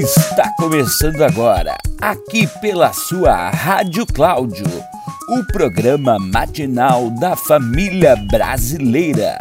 Está começando agora, aqui pela sua Rádio Cláudio, o programa matinal da família brasileira.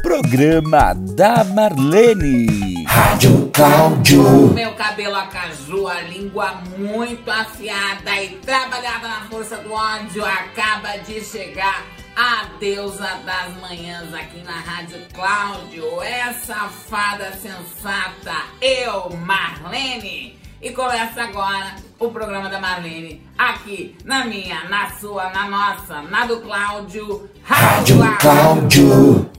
Programa da Marlene. Rádio Cláudio. Meu cabelo acaju, a língua muito afiada e trabalhada na força do ódio acaba de chegar a deusa das manhãs aqui na Rádio Cláudio, essa fada sensata, eu, Marlene. E começa agora o programa da Marlene, aqui na minha, na sua, na nossa, na do Cláudio, Rádio Cláudio.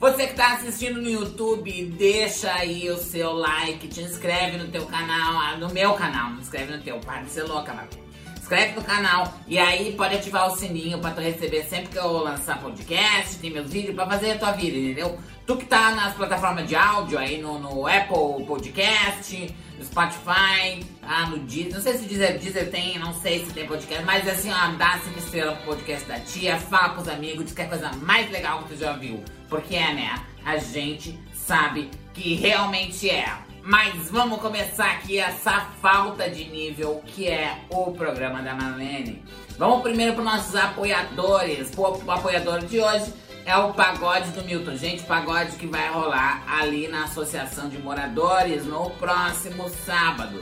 Você que está assistindo no YouTube, deixa aí o seu like, te inscreve no teu canal, ah, no meu canal, não inscreve no teu, para de ser louca, Marlene inscreve no canal e aí pode ativar o sininho pra tu receber sempre que eu lançar podcast, tem meus vídeos, pra fazer a tua vida, entendeu? Tu que tá nas plataformas de áudio aí no, no Apple Podcast, no Spotify, ah, no Deezer, não sei se Deezer, Deezer tem, não sei se tem podcast, mas assim, ó, dá cinco estrelas pro podcast da tia, fala pros amigos, diz que é a coisa mais legal que tu já viu, porque é, né? A gente sabe que realmente é. Mas vamos começar aqui essa falta de nível que é o programa da Marlene. Vamos primeiro para nossos apoiadores. O apoiador de hoje é o Pagode do Milton. Gente, pagode que vai rolar ali na Associação de Moradores no próximo sábado.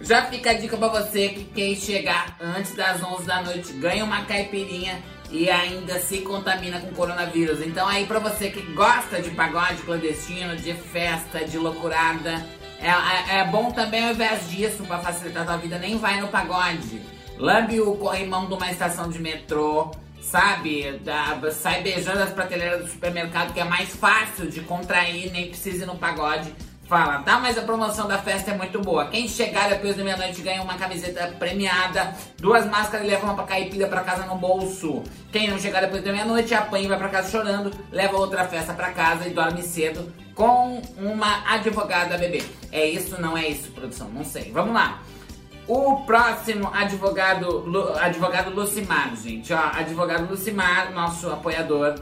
Já fica a dica para você que quer chegar antes das 11 da noite, ganha uma caipirinha e ainda se contamina com coronavírus. Então aí para você que gosta de pagode clandestino, de festa, de loucurada, é, é, é bom também ao invés disso, para facilitar a tua vida, nem vai no pagode. Lambe o corrimão de uma estação de metrô, sabe? Da, sai beijando as prateleiras do supermercado, que é mais fácil de contrair, nem precisa ir no pagode Fala, tá? Mas a promoção da festa é muito boa. Quem chegar depois da meia-noite ganha uma camiseta premiada, duas máscaras e leva uma caipira pra casa no bolso. Quem não chegar depois da meia-noite apanha e vai pra casa chorando, leva outra festa pra casa e dorme cedo com uma advogada bebê. É isso, não é isso, produção? Não sei. Vamos lá. O próximo advogado, advogado Lucimar, gente, ó, advogado Lucimar, nosso apoiador.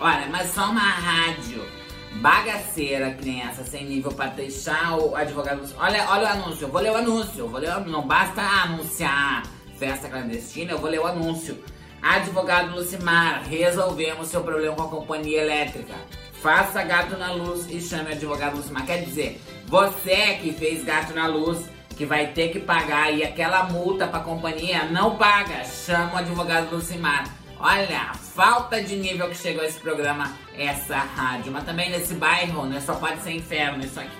Olha, mas só uma rádio bagaceira criança sem nível para deixar o advogado. Olha, olha o anúncio, eu vou ler o anúncio, eu vou ler, não basta anunciar festa clandestina, eu vou ler o anúncio. Advogado Lucimar, resolvemos seu problema com a companhia elétrica. Faça gato na luz e chame o advogado Lucimar. Quer dizer, você que fez gato na luz, que vai ter que pagar e aquela multa para a companhia, não paga. Chama o advogado Lucimar. Olha, falta de nível que chegou esse programa, essa rádio. Mas também nesse bairro, né? Só pode ser inferno isso aqui.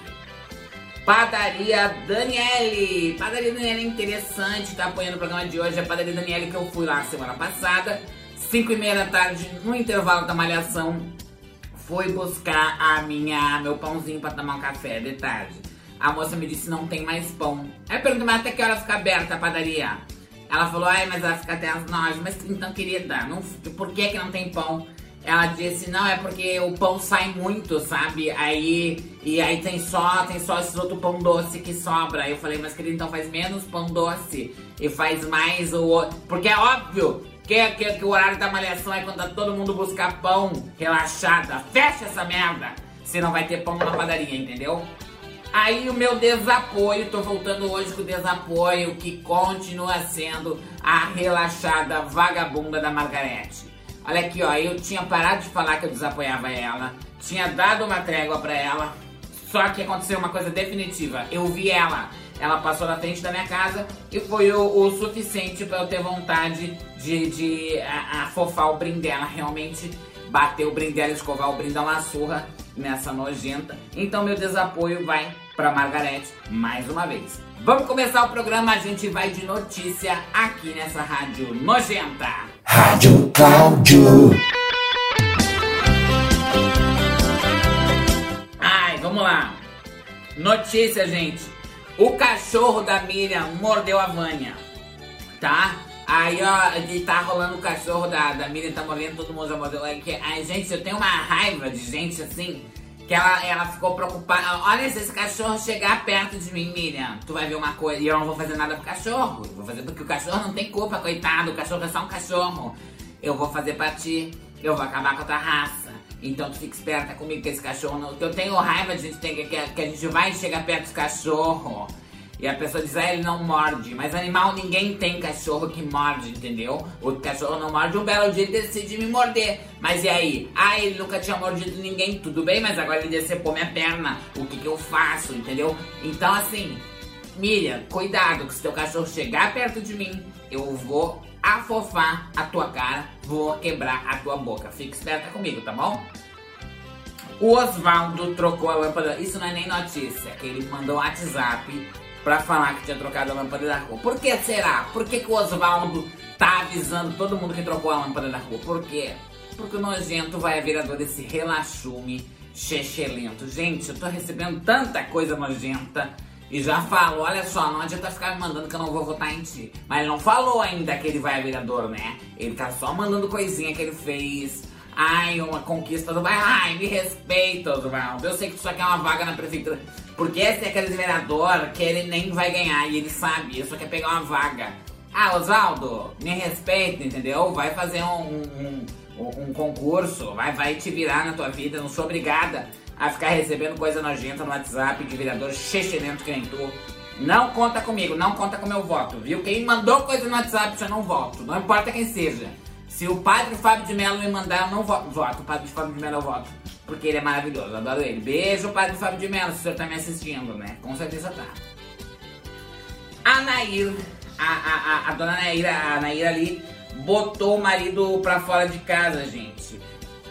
Padaria Daniele. Padaria Daniele é interessante, tá apoiando o programa de hoje. É a Padaria Daniele que eu fui lá semana passada. 5 e meia da tarde, no intervalo da malhação, fui buscar a minha, meu pãozinho para tomar um café de tarde. A moça me disse não tem mais pão. Aí eu perguntei, mas até que hora fica aberta a padaria? Ela falou, ai, mas vai ficar até as nove. Mas então, querida, não, por que que não tem pão? Ela disse, não, é porque o pão sai muito, sabe? Aí, e aí tem só, tem só esse outro pão doce que sobra. Eu falei, mas querida, então faz menos pão doce e faz mais o outro. Porque é óbvio que, que, que o horário da malhação é quando tá todo mundo buscar pão relaxada. Fecha essa merda! Se não vai ter pão na padaria, entendeu? Aí o meu desapoio, tô voltando hoje com o desapoio que continua sendo a relaxada vagabunda da Margarete. Olha aqui, ó, eu tinha parado de falar que eu desapoiava ela, tinha dado uma trégua pra ela, só que aconteceu uma coisa definitiva. Eu vi ela, ela passou na frente da minha casa e foi o, o suficiente para eu ter vontade de, de afofar o brinde dela. Realmente bater o brinde dela, escovar o brinde, dar uma surra nessa nojenta. Então meu desapoio vai para Margarete mais uma vez. Vamos começar o programa, a gente vai de notícia aqui nessa rádio nojenta. Rádio Cláudio. Ai, vamos lá. Notícia, gente. O cachorro da Miriam mordeu a Vânia, tá? Aí, ó, ele tá rolando o cachorro da, da Miriam, tá mordendo, todo mundo já mordeu. Ai, gente, eu tenho uma raiva de gente assim que ela, ela ficou preocupada. Olha, se esse cachorro chegar perto de mim, Miriam, tu vai ver uma coisa. E eu não vou fazer nada pro cachorro. Vou fazer porque o cachorro não tem culpa, coitado. O cachorro é só um cachorro. Eu vou fazer pra ti. Eu vou acabar com a tua raça. Então tu fica esperta comigo com esse cachorro. Não, que eu tenho raiva, a gente que, que, que a gente vai chegar perto dos cachorros. E a pessoa diz, ah, ele não morde. Mas animal, ninguém tem cachorro que morde, entendeu? O cachorro não morde, um belo dia ele decide me morder. Mas e aí? Ah, ele nunca tinha mordido ninguém, tudo bem, mas agora ele decepou minha perna. O que que eu faço, entendeu? Então, assim, Miriam, cuidado, que se teu cachorro chegar perto de mim, eu vou afofar a tua cara, vou quebrar a tua boca. Fica esperta comigo, tá bom? O Oswaldo trocou a lâmpada. Isso não é nem notícia, que ele mandou WhatsApp pra falar que tinha trocado a lâmpada da rua. Por que será? Por que, que o Oswaldo tá avisando todo mundo que trocou a lâmpada da rua? Por quê? Porque o nojento vai a virador desse relaxume chechelento. Gente, eu tô recebendo tanta coisa nojenta. E já falo, olha só, não adianta ficar me mandando que eu não vou votar em ti. Mas não falou ainda que ele vai a vereador, né? Ele tá só mandando coisinha que ele fez. Ai, uma conquista do bairro. Ai, me respeita, Oswaldo. Eu sei que tu só quer uma vaga na prefeitura. Porque esse é aquele vereador que ele nem vai ganhar e ele sabe, ele só quer pegar uma vaga. Ah, Oswaldo, me respeita, entendeu? Vai fazer um, um, um, um concurso, vai, vai te virar na tua vida, não sou obrigada a ficar recebendo coisa nojenta no WhatsApp de vereador chechelento que nem tu. Não conta comigo, não conta com meu voto, viu? Quem mandou coisa no WhatsApp, eu não voto. Não importa quem seja. Se o padre Fábio de Mello me mandar, eu não voto. voto. O padre Fábio de Mello eu voto. Porque ele é maravilhoso, adoro ele. Beijo, padre Fábio de Mello, se o senhor tá me assistindo, né? Com certeza tá. A Nair, a, a, a, dona Naira, a Nair ali, botou o marido pra fora de casa, gente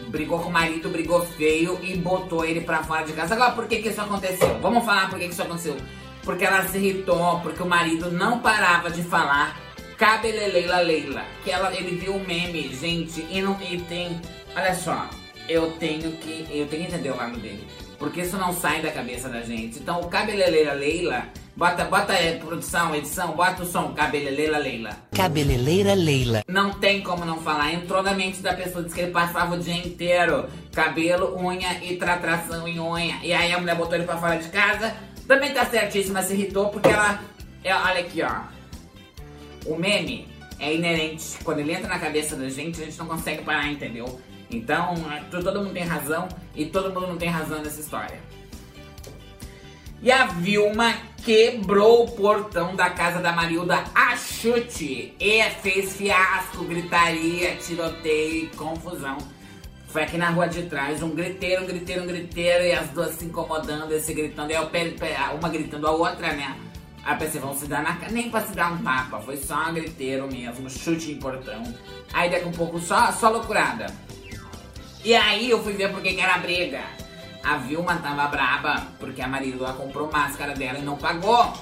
brigou com o marido, brigou feio e botou ele pra fora de casa. Agora, por que que isso aconteceu? Vamos falar por que que isso aconteceu. Porque ela se irritou, porque o marido não parava de falar cabeleleila leila. Que ela, ele viu o meme, gente, e, não, e tem... Olha só, eu tenho que... Eu tenho que entender o lado dele. Porque isso não sai da cabeça da gente. Então, o cabeleleila leila Bota, bota aí, produção, edição, bota o som, cabeleleira Leila. Cabeleleira Leila. Não tem como não falar. Entrou na mente da pessoa, disse que ele passava o dia inteiro. Cabelo, unha e tratração em unha. E aí a mulher botou ele pra fora de casa. Também tá certíssima, se irritou, porque ela. É, olha aqui, ó. O meme é inerente. Quando ele entra na cabeça da gente, a gente não consegue parar, entendeu? Então, todo mundo tem razão e todo mundo não tem razão nessa história. E a Vilma quebrou o portão da casa da Marilda a chute e fez fiasco, gritaria, tiroteio e confusão. Foi aqui na rua de trás, um griteiro, um griteiro, um griteiro, e as duas se incomodando, esse gritando, e eu, uma gritando a outra, né? Aí pensei, vão se dar na cara, nem pra se dar um tapa, foi só um griteiro mesmo, chute em portão. Aí daqui um pouco só, só loucurada. E aí eu fui ver porque que era briga. A Vilma tava braba porque a Marilua comprou máscara dela e não pagou.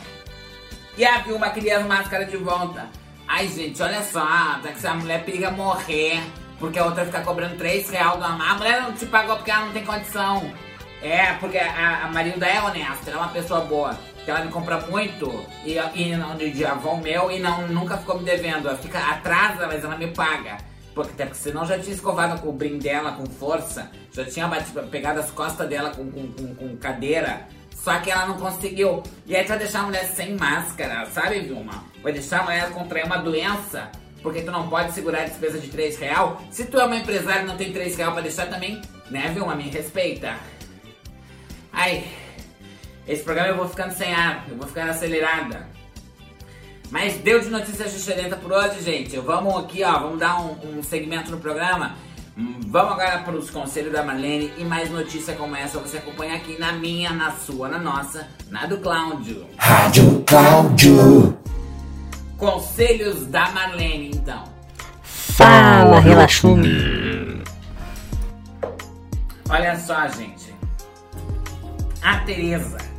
E a Vilma queria as máscaras de volta. Ai, gente, olha só, tá que essa mulher periga morrer porque a outra fica cobrando 3 reais do amar. A mulher não te pagou porque ela não tem condição. É, porque a, a Marilda é honesta, ela é uma pessoa boa. Ela me compra muito e, e não de avô meu e não, nunca ficou me devendo. Ela fica atrasa, mas ela me paga. Porque até porque senão já tinha escovado com o brim dela com força, já tinha batido, pegado as costas dela com, com, com, com cadeira. Só que ela não conseguiu. E aí tu vai deixar a mulher sem máscara, sabe, Vilma? Vai deixar a mulher contrair uma doença. Porque tu não pode segurar a despesa de 3 real. Se tu é uma empresária e não tem 3 real pra deixar também, né, Vilma? Me respeita. Ai, esse programa eu vou ficando sem ar, eu vou ficando acelerada. Mas deu de notícia xixerenta por hoje, gente. Vamos aqui, ó, vamos dar um, um segmento no programa. Vamos agora para os conselhos da Marlene e mais notícia como essa você acompanha aqui na minha, na sua, na nossa, na do Cláudio. Rádio Cláudio. Conselhos da Marlene, então. Fala, relaxume. Olha só, gente. A Tereza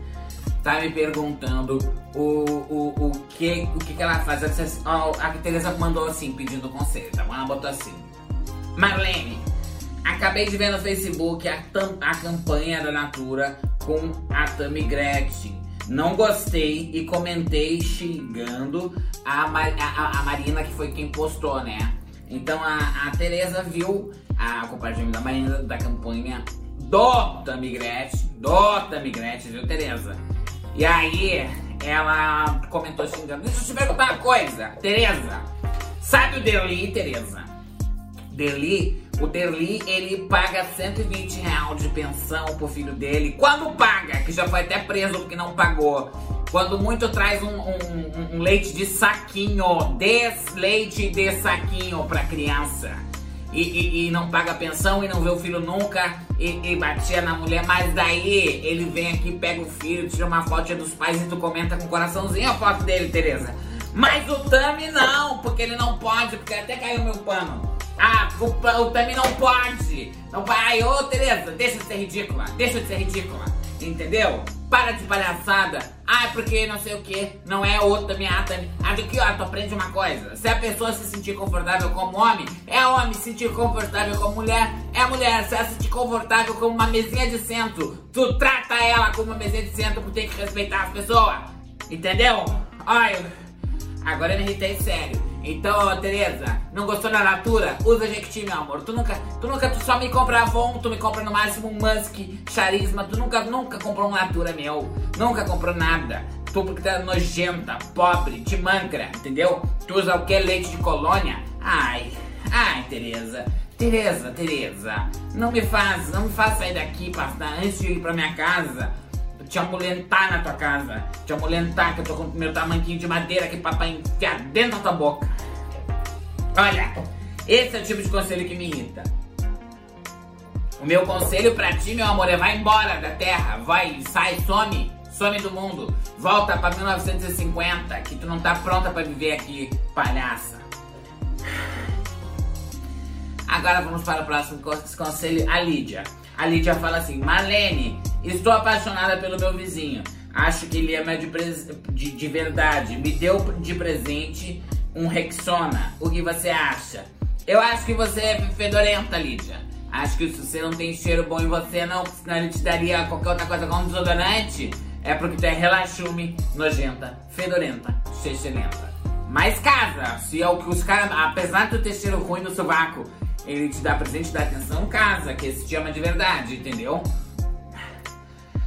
tá me perguntando o, o, o, que, o que, que ela faz. a Tereza mandou assim, pedindo conselho, tá bom? Ela botou assim. Marlene, acabei de ver no Facebook a, a campanha da Natura com a Tami Gretchen. Não gostei e comentei xingando a, a, a Marina, que foi quem postou, né? Então a, a Tereza viu a compartilhamento da Marina da campanha do Tami Gretchen, do Tami Gretchen, viu, Tereza? E aí, ela comentou xingando. Deixa eu te perguntar uma coisa, Tereza. Sabe o Deli, Tereza? Deli O Derli, ele paga 120 reais de pensão pro filho dele. Quando paga, que já foi até preso porque não pagou. Quando muito traz um, um, um leite de saquinho, des leite de saquinho pra criança. E, e, e, não paga pensão e não vê o filho nunca e, e, batia na mulher, mas daí ele vem aqui, pega o filho, tira uma foto dos pais e tu comenta com coraçãozinho a foto dele, Tereza. Mas o Tami não, porque ele não pode, porque até caiu meu pano. Ah, o, o Tami não pode. Não vai. Ô, Tereza, deixa de ser ridícula. Deixa de ser ridícula. Entendeu? Para de palhaçada. Ah, porque não sei o que. Não é outro minha ah, Tami. Aqui, ó, tu aprende uma coisa. Se a pessoa se sentir confortável como homem, é homem. Se sentir confortável como mulher, é mulher. Se ela se sentir confortável como uma mesinha de centro, tu trata ela como uma mesinha de centro porque tem que respeitar as pessoas. Entendeu? Olha. Agora eu me irritei sério. Então, Tereza, não gostou da Natura? Usa Jequiti, meu amor. Tu nunca, tu nunca, tu só me compra Avon, tu me compra no máximo um Musk, Charisma. Tu nunca, nunca comprou um Natura, meu. Nunca comprou nada. Tu porque tá nojenta, pobre, te mancra, entendeu? Tu usa o que? Leite de colônia? Ai, ai, Tereza. Tereza, Tereza, não me faz, não me faz sair daqui pra, antes de ir pra minha casa te amulentar na tua casa. Te amulentar, que eu tô com meu tamanquinho de madeira aqui pra enfiar dentro da tua boca. Olha, esse é o tipo de conselho que me irrita. O meu conselho pra ti, meu amor, é vai embora da terra. Vai, sai, some. Some do mundo. Volta pra 1950, que tu não tá pronta pra viver aqui, palhaça. Agora vamos para o próximo conselho, a Lídia. A Lídia fala assim: Marlene, estou apaixonada pelo meu vizinho. Acho que ele é de, de, de verdade. Me deu de presente um Rexona. O que você acha? Eu acho que você é fedorenta, Lídia. Acho que se você não tem cheiro bom em você, não, senão ele te daria qualquer outra coisa como desodorante. É porque tu é relaxume, nojenta, fedorenta, chechelenta. Mas casa, se é o que os caras. Apesar de tu ter cheiro ruim no sovaco, ele te dá presente da atenção casa, que esse te ama de verdade, entendeu?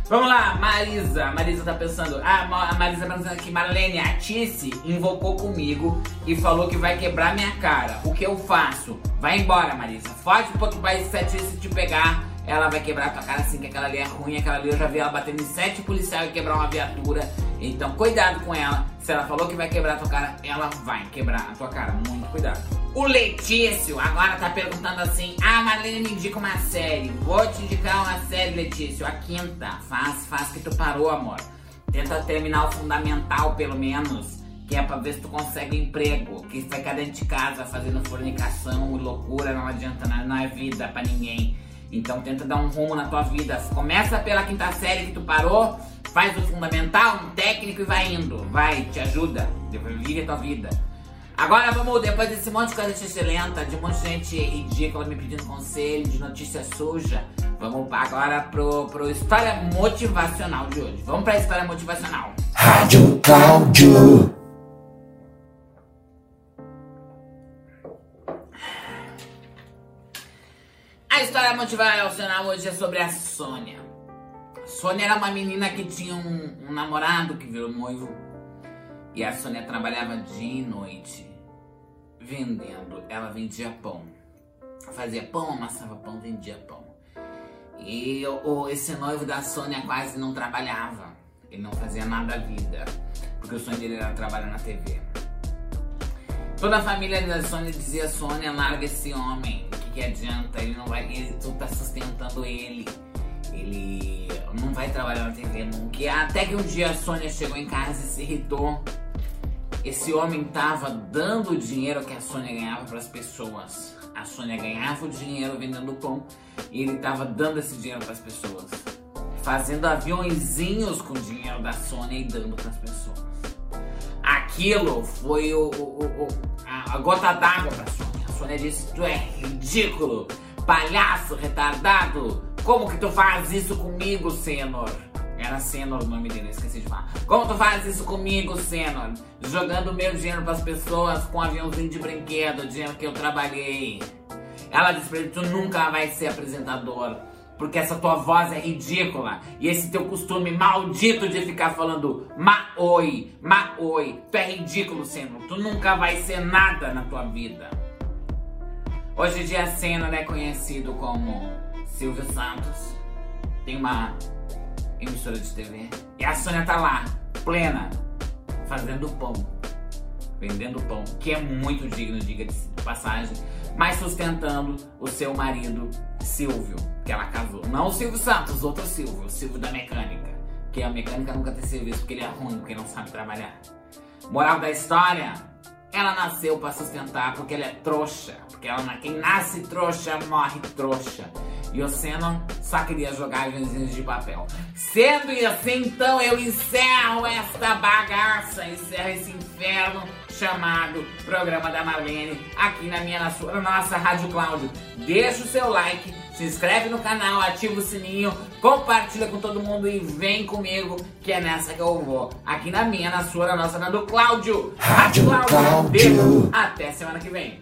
Vamos lá, Marisa. Marisa tá pensando. Ah, a Marisa tá pensando aqui, Marlene, a Tice invocou comigo e falou que vai quebrar minha cara. O que eu faço? Vai embora, Marisa. Foge porque vai se a Tice te pegar ela vai quebrar tua cara assim, que aquela ali é ruim, aquela ali eu já vi ela batendo em sete policiais e quebrar uma viatura. Então, cuidado com ela. Se ela falou que vai quebrar tua cara, ela vai quebrar a tua cara. Muito cuidado. O Letício agora tá perguntando assim: Ah, Marlene, me indica uma série. Vou te indicar uma série, Letício. A quinta. Faz, faz que tu parou, amor. Tenta terminar o fundamental, pelo menos. Que é pra ver se tu consegue emprego. Que ficar dentro de casa fazendo fornicação e loucura não adianta, não, não é vida pra ninguém. Então tenta dar um rumo na tua vida. Começa pela quinta série que tu parou, faz o fundamental, um técnico e vai indo. Vai, te ajuda. Vive a tua vida. Agora vamos, depois desse monte de coisa excelente, de um monte de gente ridícula me pedindo conselho, de notícia suja, vamos agora pro, pro História Motivacional de hoje. Vamos pra História Motivacional. Rádio Cláudio. A história motivacional hoje é sobre a Sônia. A Sônia era uma menina que tinha um, um namorado que virou noivo. E a Sônia trabalhava dia e noite vendendo. Ela vendia pão. Fazia pão, amassava pão, vendia pão. E o, esse noivo da Sônia quase não trabalhava. Ele não fazia nada da vida. Porque o sonho dele era trabalhar na TV. Toda a família da Sônia dizia: Sônia, larga esse homem que adianta, ele não vai, ele, tu tá sustentando ele, ele não vai trabalhar na TV nunca. Até que um dia a Sônia chegou em casa e se irritou. Esse homem tava dando o dinheiro que a Sônia ganhava para as pessoas. A Sônia ganhava o dinheiro vendendo pão e ele tava dando esse dinheiro para as pessoas. Fazendo aviãozinhos com o dinheiro da Sônia e dando para as pessoas. Aquilo foi o, o, o a, a gota d'água para Sônia. Sônia disse: Tu é ridículo, palhaço, retardado. Como que tu faz isso comigo, Senor? Era Senor o nome dele, esqueci de falar. Como tu faz isso comigo, Senor? Jogando meu dinheiro pras pessoas com um aviãozinho de brinquedo, dinheiro que eu trabalhei. Ela disse pra ele: Tu nunca vai ser apresentador porque essa tua voz é ridícula e esse teu costume maldito de ficar falando ma-oi, ma-oi, tu é ridículo, Senhor. Tu nunca vai ser nada na tua vida. Hoje em dia cena é conhecido como Silvio Santos. Tem uma emissora de TV. E a Sônia tá lá, plena, fazendo pão. Vendendo pão, que é muito digno, diga de passagem, mas sustentando o seu marido Silvio, que ela casou. Não o Silvio Santos, outro Silvio, o Silvio da mecânica. Que a mecânica nunca tem serviço porque ele é ruim, porque não sabe trabalhar. Moral da história: ela nasceu para sustentar porque ela é trouxa. Porque ela, quem nasce trouxa morre trouxa. E o Senna só queria jogar aviãozinhos de papel. Sendo assim, então eu encerro esta bagaça, encerro esse inferno chamado Programa da Marlene aqui na minha na sua, na nossa Rádio Cláudio. Deixa o seu like, se inscreve no canal, ativa o sininho, compartilha com todo mundo e vem comigo que é nessa que eu vou. Aqui na minha, na sua, na nossa, na do Cláudio. Rádio Cláudio. Beijo. Até semana que vem.